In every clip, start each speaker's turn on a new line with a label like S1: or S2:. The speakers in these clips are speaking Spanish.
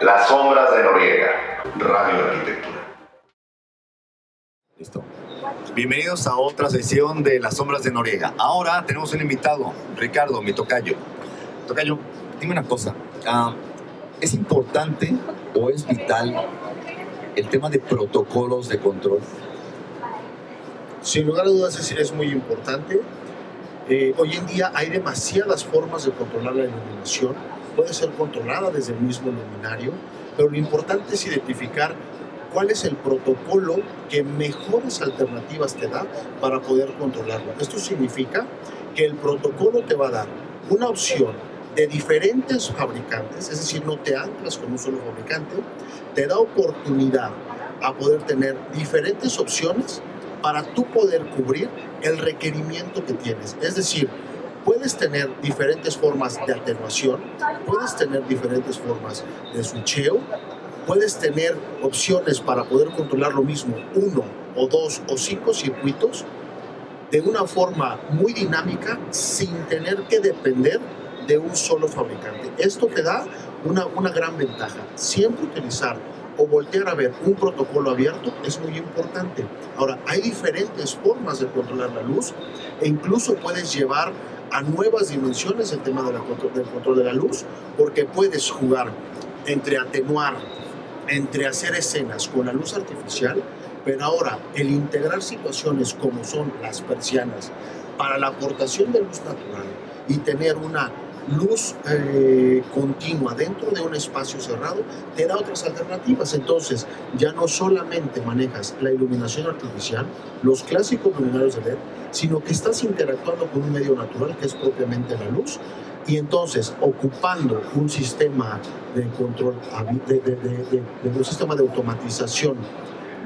S1: Las sombras de Noriega, Radio Arquitectura.
S2: Listo. Bienvenidos a otra sesión de Las sombras de Noriega. Ahora tenemos un invitado, Ricardo, mi tocayo. Tocayo, dime una cosa. ah, ¿Es importante o es vital el tema de protocolos de control?
S3: Sin lugar a dudas es, es muy importante. Eh, hoy en día hay demasiadas formas de controlar la iluminación. Puede ser controlada desde el mismo luminario, pero lo importante es identificar cuál es el protocolo que mejores alternativas te da para poder controlarlo. Esto significa que el protocolo te va a dar una opción de diferentes fabricantes, es decir, no te anclas con un solo fabricante, te da oportunidad a poder tener diferentes opciones para tú poder cubrir el requerimiento que tienes. Es decir, puedes tener diferentes formas de atenuación, puedes tener diferentes formas de switcheo, puedes tener opciones para poder controlar lo mismo, uno o dos o cinco circuitos, de una forma muy dinámica sin tener que depender de un solo fabricante. Esto te da una, una gran ventaja. Siempre utilizar o voltear a ver un protocolo abierto es muy importante. Ahora, hay diferentes formas de controlar la luz e incluso puedes llevar a nuevas dimensiones el tema del control de la luz, porque puedes jugar entre atenuar, entre hacer escenas con la luz artificial, pero ahora el integrar situaciones como son las persianas para la aportación de luz natural y tener una luz eh, continua dentro de un espacio cerrado, te da otras alternativas. Entonces, ya no solamente manejas la iluminación artificial, los clásicos luminarios de LED, sino que estás interactuando con un medio natural que es propiamente la luz. Y entonces, ocupando un sistema de control, de un sistema de automatización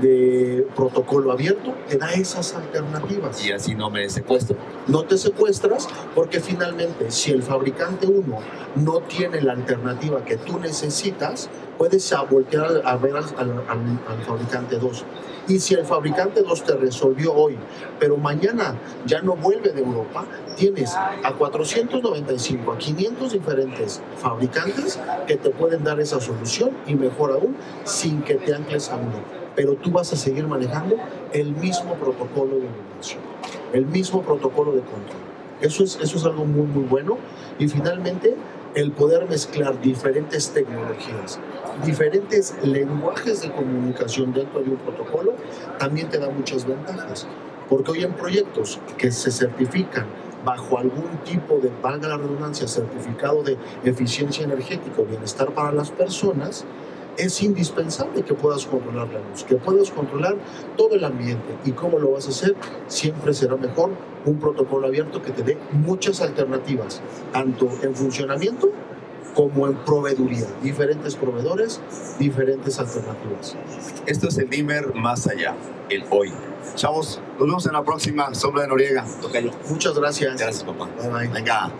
S3: de protocolo abierto, te da esas alternativas
S2: Y así no me secuestro.
S3: no te secuestras porque finalmente si el fabricante 1 no tiene la alternativa que tú necesitas, puedes voltear a ver al, al- al- al fabricante 2. Y si el fabricante 2 te resolvió hoy, pero mañana ya no vuelve de Europa, tienes a 495, a 500 diferentes fabricantes que te pueden dar esa solución y mejor aún, sin que te ancles a uno. Pero tú vas a seguir manejando el mismo protocolo de iluminación el mismo protocolo de control. Eso es, eso es algo muy, muy bueno. Y finalmente, el poder mezclar diferentes tecnologías, diferentes lenguajes de comunicación dentro de un protocolo, también te da muchas ventajas. Porque hoy en proyectos que se certifican bajo algún tipo de, valga la redundancia, certificado de eficiencia energética o bienestar para las personas, es indispensable que puedas controlar la luz, que puedas controlar todo el ambiente. ¿Y cómo lo vas a hacer? Siempre será mejor un protocolo abierto que te dé muchas alternativas, tanto en funcionamiento como en proveeduría. Diferentes proveedores, diferentes alternativas.
S2: Esto es el Dimmer más allá, el hoy. Chavos, nos vemos en la próxima Sombra de Noriega. Tocayo.
S3: Muchas gracias.
S2: Gracias, papá.
S3: Bye bye.
S2: Venga.